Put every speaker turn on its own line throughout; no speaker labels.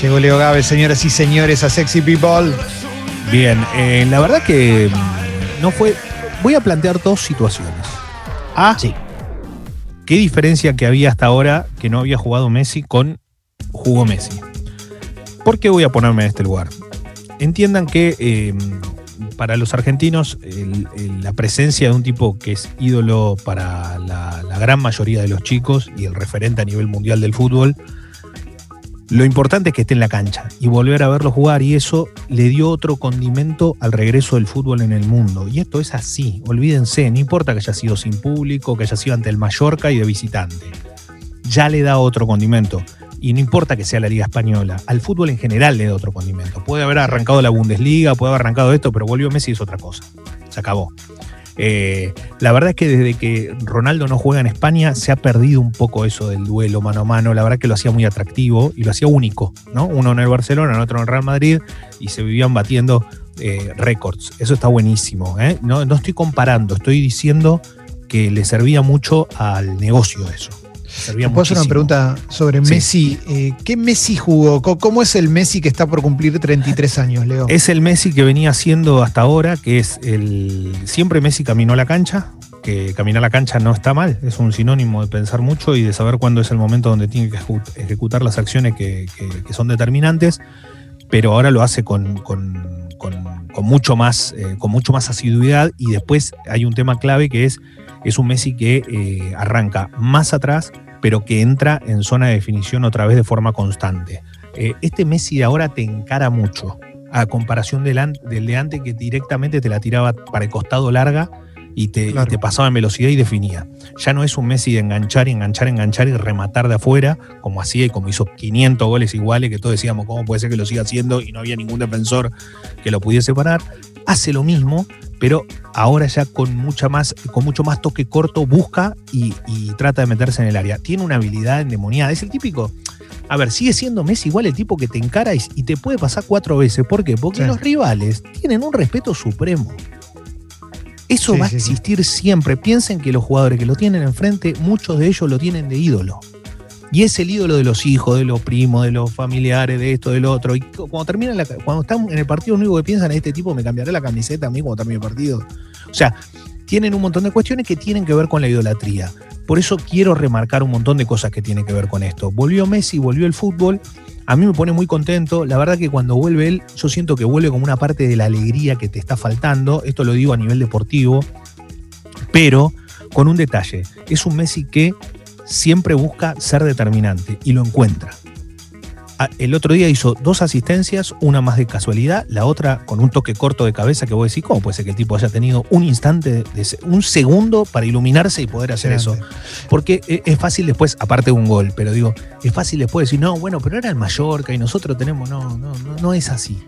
Llegó Leo Gávez, señoras y señores, a Sexy People.
Bien, eh, la verdad que mm, no fue. Voy a plantear dos situaciones. A,
Sí.
¿qué diferencia que había hasta ahora que no había jugado Messi con jugó Messi? ¿Por qué voy a ponerme en este lugar? Entiendan que eh, para los argentinos la presencia de un tipo que es ídolo para la, la gran mayoría de los chicos y el referente a nivel mundial del fútbol, lo importante es que esté en la cancha y volver a verlo jugar y eso le dio otro condimento al regreso del fútbol en el mundo. Y esto es así, olvídense, no importa que haya sido sin público, que haya sido ante el Mallorca y de visitante. Ya le da otro condimento. Y no importa que sea la Liga Española, al fútbol en general le da otro condimento. Puede haber arrancado la Bundesliga, puede haber arrancado esto, pero volvió Messi y es otra cosa. Se acabó. Eh, la verdad es que desde que Ronaldo no juega en España se ha perdido un poco eso del duelo mano a mano. La verdad que lo hacía muy atractivo y lo hacía único, ¿no? Uno en el Barcelona, el otro en el Real Madrid y se vivían batiendo eh, récords. Eso está buenísimo. ¿eh? No, no estoy comparando, estoy diciendo que le servía mucho al negocio eso. Servía
¿Puedo hacer una pregunta sobre
Sí.
Messi? Eh, ¿Qué Messi jugó? ¿Cómo es el Messi que está por cumplir 33 años, Leo?
Es el Messi que venía haciendo hasta ahora, que es el. Siempre Messi caminó la cancha, que caminar la cancha no está mal, es un sinónimo de pensar mucho y de saber cuándo es el momento donde tiene que ejecu- ejecutar las acciones que, que- que son determinantes, pero ahora lo hace con, con- con- con mucho más, eh, con mucho más asiduidad y después hay un tema clave que es, es un Messi que eh, arranca más atrás, pero que entra en zona de definición otra vez de forma constante. Eh, este Messi ahora te encara mucho a comparación del, del de antes que directamente te la tiraba para el costado larga y te, y
Claro.
te pasaba en velocidad y definía. Ya no es un Messi de enganchar y enganchar, enganchar y rematar de afuera, como hacía y como hizo 500 goles iguales, que todos decíamos, ¿cómo puede ser que lo siga haciendo? Y no había ningún defensor que lo pudiese parar. Hace lo mismo, pero ahora ya con, mucha más, con mucho más toque corto busca y, y trata de meterse en el área. Tiene una habilidad endemoniada. Es el típico. A ver, sigue siendo Messi igual el tipo que te encara y, y te puede pasar cuatro veces. ¿Por qué? Porque
Sí.
los rivales tienen un respeto supremo. Eso
Sí,
va
sí,
a
sí.
existir siempre. Piensen que los jugadores que lo tienen enfrente, muchos de ellos lo tienen de ídolo. Y es el ídolo de los hijos, de los primos, de los familiares, de esto, del otro. Y cu- cuando terminan la- cuando están en el partido, lo único que piensan es este tipo me cambiará la camiseta a mí cuando termine el partido. O sea, tienen un montón de cuestiones que tienen que ver con la idolatría. Por eso quiero remarcar un montón de cosas que tienen que ver con esto. Volvió Messi, volvió el fútbol. A mí me pone muy contento. La verdad que cuando vuelve él, yo siento que vuelve como una parte de la alegría que te está faltando. Esto lo digo a nivel deportivo. Pero con un detalle. Es un Messi que siempre busca ser determinante y lo encuentra. Ah, El otro día hizo dos asistencias, una más de casualidad, la otra con un toque corto de cabeza que vos decís, ¿cómo puede ser que el tipo haya tenido un instante, de un segundo para iluminarse y poder hacer eso? Porque e- es fácil después, aparte de un gol, pero digo, es fácil después decir, no, bueno, pero era el Mallorca y nosotros tenemos, no, no, no, no es así.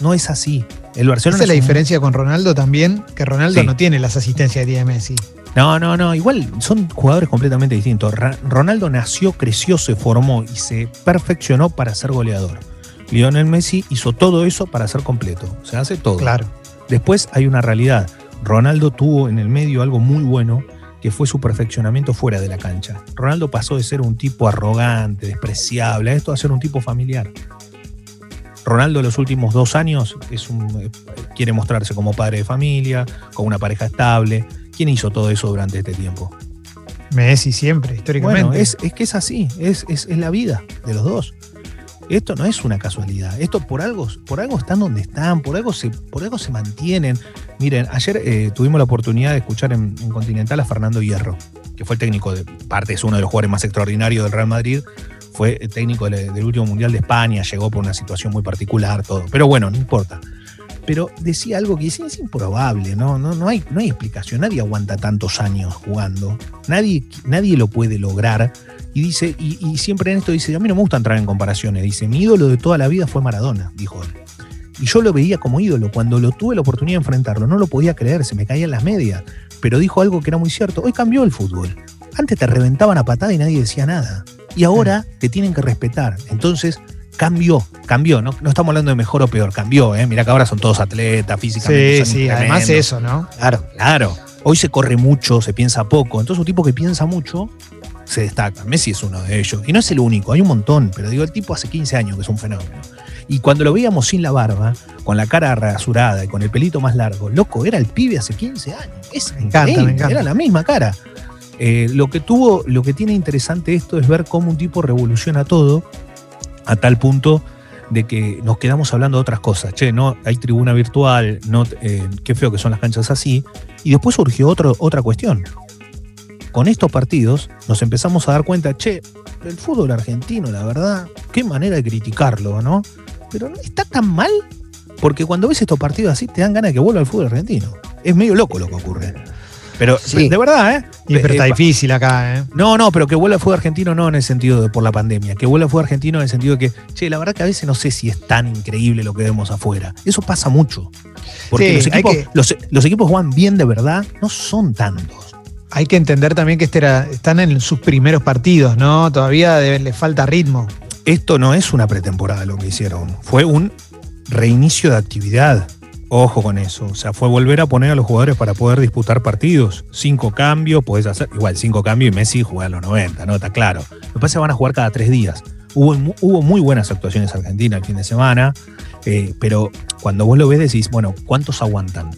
No es así. El Barcelona
Esa es la
un-
diferencia con Ronaldo también, que Ronaldo
Sí.
no tiene las asistencias que tiene Messi.
No, no, no. Igual son jugadores completamente distintos. Ra- Ronaldo nació, creció, se formó y se perfeccionó para ser goleador. Lionel Messi hizo todo eso para ser completo. Se hace todo.
Claro.
Después hay una realidad. Ronaldo tuvo en el medio algo muy bueno que fue su perfeccionamiento fuera de la cancha. Ronaldo pasó de ser un tipo arrogante, despreciable, a esto a ser un tipo familiar. Ronaldo en los últimos dos años es un, eh, quiere mostrarse como padre de familia, con una pareja estable. ¿Quién hizo todo eso durante este tiempo?
Messi siempre, históricamente.
Bueno, es, es que es así, es, es, es la vida de los dos. Esto no es una casualidad. Esto por algo, por algo están donde están, por algo se, por algo se mantienen. Miren, ayer eh, tuvimos la oportunidad de escuchar en, en Continental a Fernando Hierro, que fue el técnico de parte, es uno de los jugadores más extraordinarios del Real Madrid. Fue el técnico del, del último Mundial de España, llegó por una situación muy particular, todo. Pero bueno, no importa. Pero decía algo que dice, es improbable, ¿no? No, no, hay, no hay explicación. Nadie aguanta tantos años jugando. Nadie, nadie lo puede lograr. Y dice, y, y siempre en esto dice, a mí no me gusta entrar en comparaciones. Dice, mi ídolo de toda la vida fue Maradona, dijo él. Y yo lo veía como ídolo. Cuando lo tuve la oportunidad de enfrentarlo, no lo podía creer, se me caían las medias. Pero dijo algo que era muy cierto. Hoy cambió el fútbol. Antes te reventaban a patada y nadie decía nada. Y ahora te tienen que respetar. Entonces, cambió, cambió. No, no estamos hablando de mejor o peor, cambió. ¿eh? Mirá que ahora son todos atletas, físicamente.
Sí, sí, además eso, ¿no?
Claro, claro. Hoy se corre mucho, se piensa poco. Entonces un tipo que piensa mucho se destacan. Messi es uno de ellos. Y no es el único, hay un montón, pero digo, el tipo hace 15 años que es un fenómeno. Y cuando lo veíamos sin la barba, con la cara rasurada y con el pelito más largo, loco, era el pibe hace 15 años. Es
Me encanta,
increíble,
me encanta.
era la misma cara. Eh, lo que tuvo, lo que tiene interesante esto es ver cómo un tipo revoluciona todo a tal punto de que nos quedamos hablando de otras cosas. Che, no, hay tribuna virtual, no, eh, qué feo que son las canchas así. Y después surgió otro, otra cuestión. Con estos partidos nos empezamos a dar cuenta, che, el fútbol argentino, la verdad, qué manera de criticarlo, ¿no? Pero no está tan mal, porque cuando ves estos partidos así te dan ganas de que vuelva al fútbol argentino. Es medio loco lo que ocurre. Pero
Sí.
de verdad, ¿eh?
Y pero está
Eh,
difícil acá, ¿eh?
no, no, pero que vuelva fútbol argentino no en el sentido de por la pandemia, que vuelva fútbol argentino en el sentido de que, che, la verdad que a veces no sé si es tan increíble lo que vemos afuera. Eso pasa mucho. Porque
Sí,
los, equipos,
que-
los, los equipos juegan bien de verdad, no son tantos.
Hay que entender también que este era, están en sus primeros partidos, ¿no? Todavía le falta ritmo.
Esto no es una pretemporada lo que hicieron, fue un reinicio de actividad. Ojo con eso. O sea, fue volver a poner a los jugadores para poder disputar partidos. Cinco cambios, podés hacer. Igual, cinco cambios y Messi juega a los 90, ¿no? Está claro. Lo que pasa es que van a jugar cada tres días. Hubo, hubo muy buenas actuaciones Argentina el fin de semana, eh, pero cuando vos lo ves decís, bueno, ¿cuántos aguantan?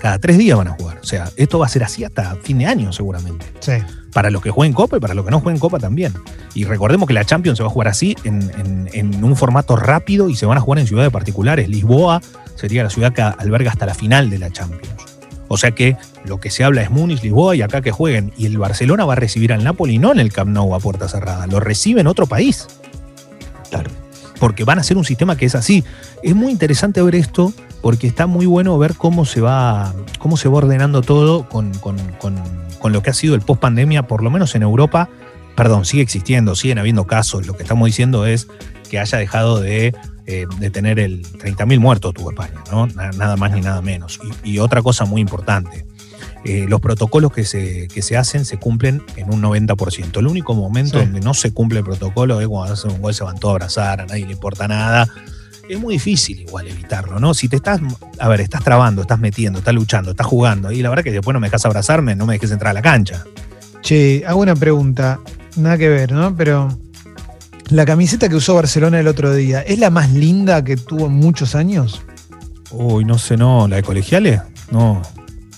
Cada tres días van a jugar. O sea, esto va a ser así hasta fin de año seguramente
Sí.
para los que jueguen Copa y para los que no jueguen Copa también. Y recordemos que la Champions se va a jugar así, en, en- en un formato rápido y se van a jugar en ciudades particulares. Lisboa sería la ciudad que alberga hasta la final de la Champions. O sea que lo que se habla es Múnich, Lisboa y acá que jueguen. Y el Barcelona va a recibir al Napoli no en el Camp Nou a puerta cerrada, lo recibe en otro país.
Claro.
Porque van a ser un sistema que es así. Es muy interesante ver esto porque está muy bueno ver cómo se va, cómo se va ordenando todo con, con- con- con lo que ha sido el post pandemia, por lo menos en Europa. Perdón, sigue existiendo, siguen habiendo casos. Lo que estamos diciendo es que haya dejado de, eh, de tener el 30.000 muertos tuvo España, ¿no? Na- Nada más ni nada menos. Y, y otra cosa muy importante. eh, los protocolos que se, que se hacen se cumplen en un 90%. El único momento
Sí.
donde no se cumple el protocolo es cuando hacen un gol, se van todos a abrazar, a nadie le importa nada. Es muy difícil igual evitarlo, ¿no? Si te estás, a ver, estás trabando, estás metiendo, estás luchando, estás jugando, y la verdad que después no me dejas abrazarme, no me dejes entrar a la cancha.
Che, hago una pregunta, nada que ver, ¿no? Pero la camiseta que usó Barcelona el otro día, ¿es la más linda que tuvo en muchos años?
Uy, no sé, no, la de colegiales, no.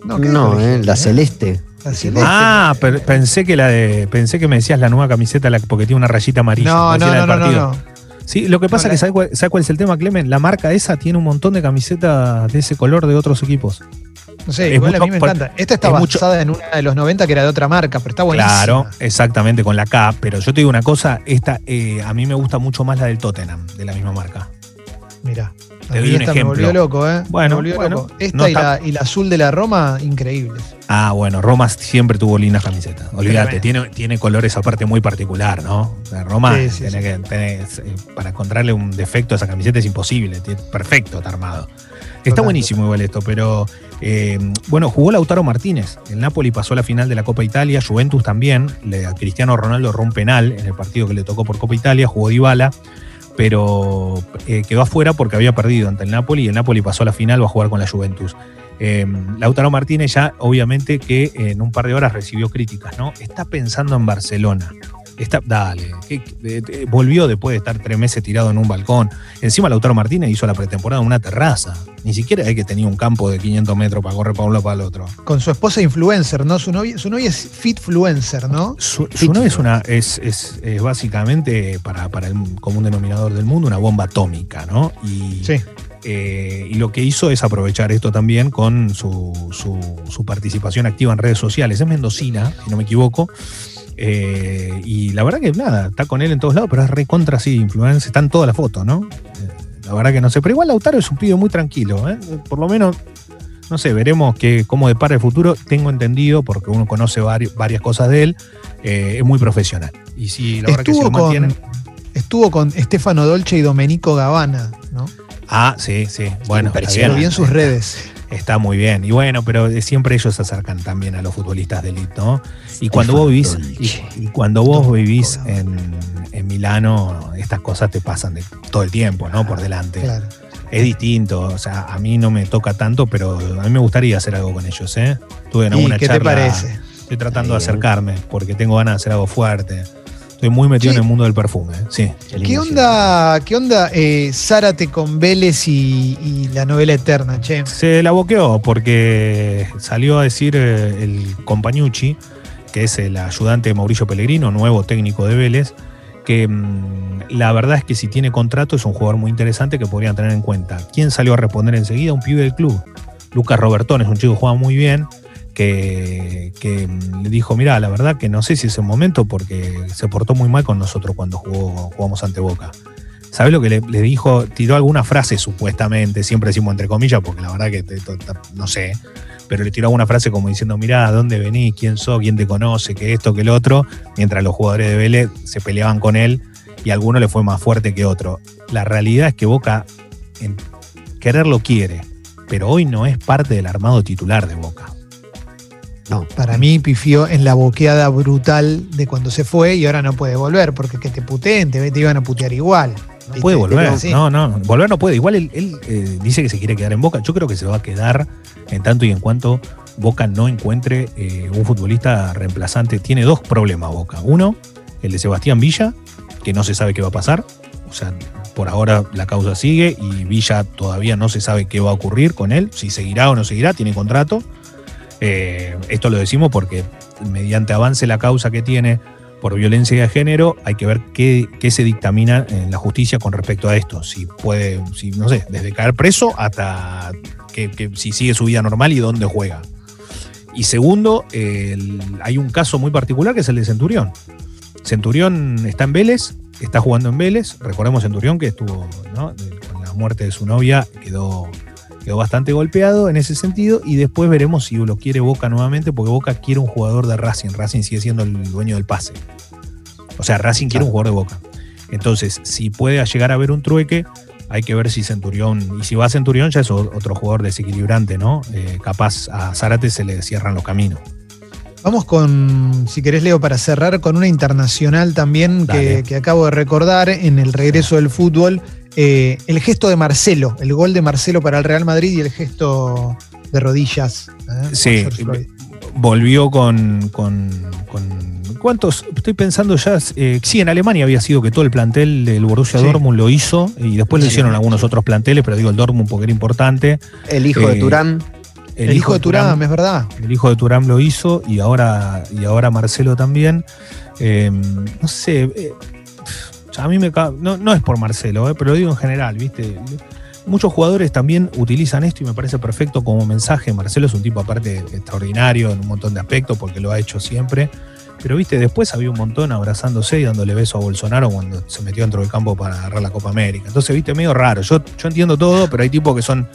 ¿qué
No,
colegio,
eh, la celeste.
La celeste.
Ah, pero pensé que la de, pensé que me decías la nueva camiseta la- porque tiene una rayita amarilla.
no, no, no, no, no, no.
Sí, lo que pasa
No,
es que ¿sabes cuál, sabe cuál es el tema, Clemen? La marca esa tiene un montón de camisetas de ese color de otros equipos.
No sé, igual a mí me encanta. Esta está
es mucho-
basada en una de los 90 que era de otra marca, pero está buenísima.
Claro, exactamente, con la K. Pero yo te digo una cosa, esta eh, a mí me gusta mucho más la del Tottenham, de la misma marca.
Mira.
Te doy un
esta me
ejemplo.
volvió loco, ¿eh?
Bueno,
me volvió
bueno,
loco. Esta
no
y, la, y la azul de la Roma, increíbles.
Ah, bueno, Roma siempre tuvo lindas camisetas. Olvídate, tiene, tiene colores aparte muy particular, ¿no? Roma,
Sí, sí,
tenés
sí.
que- tenés, eh, para encontrarle un defecto a esa camiseta es imposible. Perfecto, está armado. Está
Total,
buenísimo igual esto, pero eh, bueno, jugó Lautaro Martínez. El Napoli pasó a la final de la Copa Italia, Juventus también. Le, a Cristiano Ronaldo erró un penal en el partido que le tocó por Copa Italia, jugó Dybala, pero eh, quedó afuera porque había perdido ante el Napoli y el Napoli pasó a la final, va a jugar con la Juventus. Eh, Lautaro Martínez ya, obviamente, que en un par de horas recibió críticas, ¿no? Está pensando en Barcelona. Está, dale, eh, volvió después de estar tres meses tirado en un balcón. Encima Lautaro Martínez hizo la pretemporada en una terraza. Ni siquiera es que tenía un campo de 500 metros para correr para un lado para el otro.
Con su esposa influencer, ¿no? Su novia, su novia es fitfluencer, ¿no?
Su, su novia es, una, es, es- es básicamente, para, para el común denominador del mundo, una bomba atómica, ¿no? Y,
Sí.
Eh, y lo que hizo es aprovechar esto también con su, su- su participación activa en redes sociales. Es mendocina, si no me equivoco. Eh, y la verdad que nada, está con él en todos lados, pero es recontra así, influencer, está en todas las fotos, ¿no? Eh, la verdad que no sé, pero igual Lautaro es un pibe muy tranquilo, ¿eh? Por lo menos, no sé, veremos que, cómo depara el futuro. Tengo entendido, porque uno conoce vari- varias cosas de él, eh, es muy profesional. Y sí, la verdad que se
Estuvo con, estuvo con Stefano Dolce y Domenico Gabbana, ¿no?
Ah, sí, sí. Bueno, está
Impresionante.
Lo vi en sus redes.
Está muy bien. Y bueno, pero siempre ellos se acercan también a los futbolistas de élite, ¿no? Y cuando vos vivís, y, y cuando vos vivís en, en Milano, estas cosas te pasan de todo el tiempo, ¿no? Por delante.
Claro.
Es distinto. O sea, a mí no me toca tanto, pero a mí me gustaría hacer algo con ellos, ¿eh? Tuve una
¿Y
buena
qué
charla.
te parece?
Estoy tratando de
bien.
acercarme porque tengo ganas de hacer algo fuerte. Estoy muy metido
Sí.
en el mundo del perfume. ¿eh? Sí.
Qué lindo
¿Qué onda, qué onda eh, Zárate con Vélez y, y la novela eterna, che?
Se la boqueó porque salió a decir eh, el Compañucci, que es el ayudante de Mauricio Pellegrino, nuevo técnico de Vélez, que mm, la verdad es que si tiene contrato es un jugador muy interesante que podrían tener en cuenta. ¿Quién salió a responder enseguida? Un pibe del club. Lucas Robertón es un chico que juega muy bien, que, que, le dijo, mira, la verdad que no sé si es el momento porque se portó muy mal con nosotros cuando jugó, jugamos ante Boca. ¿Sabes lo que le, dijo? Tiró alguna frase supuestamente, siempre decimos entre comillas, porque la verdad que no sé, pero le tiró alguna frase como diciendo, mirá, ¿a dónde venís? ¿Quién sos? ¿Quién te conoce? ¿Qué esto? ¿Qué el otro? Mientras los jugadores de Vélez se peleaban con él y alguno le fue más fuerte que otro. La realidad es que Boca en quererlo quiere, pero hoy no es parte del armado titular de Boca.
No,
Para mí pifió en la boqueada brutal de cuando se fue y ahora no puede volver, porque que te puteen, te, te iban a putear igual.
No puede volver, no, no, volver no puede. Igual él, él, eh, dice que se quiere quedar en Boca. Yo creo que se va a quedar en tanto y en cuanto Boca no encuentre eh, un futbolista reemplazante. Tiene dos problemas Boca. Uno, el de Sebastián Villa, que no se sabe qué va a pasar. O sea, por ahora la causa sigue y Villa todavía no se sabe qué va a ocurrir con él, si seguirá o no seguirá, tiene contrato. Eh, esto lo decimos porque mediante avance la causa que tiene por violencia de género, hay que ver qué, qué se dictamina en la justicia con respecto a esto. Si puede, si, no sé, desde caer preso hasta que, si sigue su vida normal y dónde juega. Y segundo, hay un caso muy particular que es el de Centurión. Centurión está en Vélez, está jugando en Vélez. Recordemos Centurión que estuvo, ¿no? Con la muerte de su novia, quedó, quedó bastante golpeado en ese sentido. Y después veremos si lo quiere Boca nuevamente, porque Boca quiere un jugador de Racing. Racing sigue siendo el dueño del pase. O sea, Racing quiere un jugador de Boca. Entonces, si puede llegar a haber un trueque, hay que ver si Centurión, y si va a Centurión ya es otro jugador desequilibrante, ¿no? Eh, capaz a Zárate se le cierran los caminos.
Vamos con, si querés, Leo, para cerrar con una internacional también que acabo de recordar en el regreso del fútbol. Eh, el gesto de Marcelo, el gol de Marcelo para el Real Madrid y el gesto de rodillas. ¿eh?
Sí, volvió con, con, con- ¿Cuántos? Estoy pensando ya. eh, sí, en Alemania había sido que todo el plantel del Borussia
Sí.
Dortmund lo hizo y después lo
Sí,
hicieron
sí.
algunos otros planteles, pero digo el Dortmund porque era importante.
el hijo de Turán.
El, hijo de Turán, es verdad.
El hijo de Turán lo hizo y ahora, y ahora Marcelo también. Eh, no sé, eh, a mí me no, no es por Marcelo, eh, pero lo digo en general, ¿viste? Muchos jugadores también utilizan esto y me parece perfecto como mensaje. Marcelo es un tipo aparte extraordinario en un montón de aspectos porque lo ha hecho siempre. Pero viste, después había un montón abrazándose y dándole beso a Bolsonaro cuando se metió dentro del campo para agarrar la Copa América. Entonces, viste, medio raro. Yo, yo entiendo todo, pero hay tipos que son.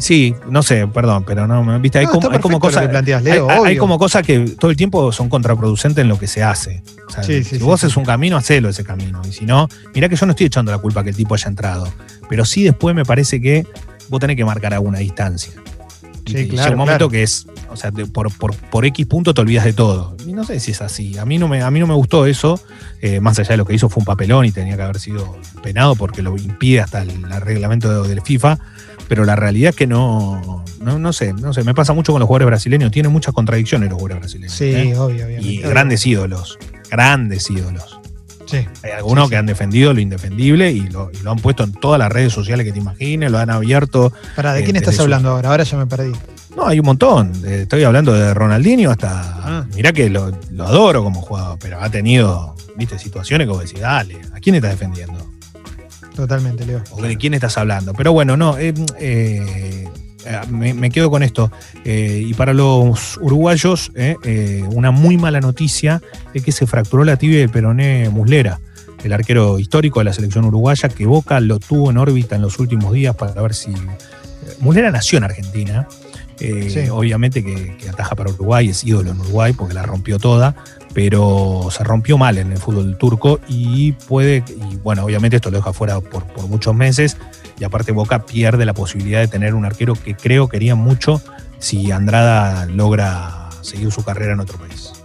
Sí, no sé, perdón, pero no, viste, hay
No,
como, hay como cosas.
que planteas, Leo,
hay como cosas que todo el tiempo son contraproducentes en lo que se hace. O sea,
Sí,
si
sí,
vos es un camino, hacelo ese camino. Y si no, mirá que yo no estoy echando la culpa que el tipo haya entrado. Pero sí después me parece que vos tenés que marcar alguna distancia. Y
Sí,
llega
claro,
un momento
claro.
que es, o sea, te- por, por, por X punto te olvidas de todo. Y no sé si es así. A mí no me, a mí no me gustó eso. eh, más allá de lo que hizo fue un papelón y tenía que haber sido penado porque lo impide hasta el, el reglamento de- del FIFA. Pero la realidad es que no, no, no sé, no sé, me pasa mucho con los jugadores brasileños. Tienen muchas contradicciones los jugadores brasileños.
Sí,
¿eh?
obvio, obviamente.
Y grandes ídolos, grandes ídolos.
Sí.
Hay algunos
Sí, sí.
que han defendido lo indefendible y lo, y lo han puesto en todas las redes sociales que te imagines, lo han abierto.
Pará, ¿de
Eh,
quién estás hablando ahora? Ahora ya me perdí.
No, hay un montón. Eh, Estoy hablando de Ronaldinho hasta.
Ah.
Mirá que lo, lo adoro como jugador, pero ha tenido, viste, situaciones vos decís, dale, ¿a quién estás defendiendo?
Totalmente, Leo.
¿O de quién estás hablando? Pero bueno, no, eh, eh, eh, me, me quedo con esto. Eh, y para los uruguayos, una muy mala noticia es que se fracturó la tibia del peroné Muslera, el arquero histórico de la selección uruguaya, que Boca lo tuvo en órbita en los últimos días para ver si. Muslera nació en Argentina.
Sí.
Obviamente que, que ataja para Uruguay, es ídolo en Uruguay porque la rompió toda, pero se rompió mal en el fútbol turco y puede, y bueno, obviamente esto lo deja fuera por, por muchos meses y aparte Boca pierde la posibilidad de tener un arquero que creo quería mucho si Andrada logra seguir su carrera en otro país.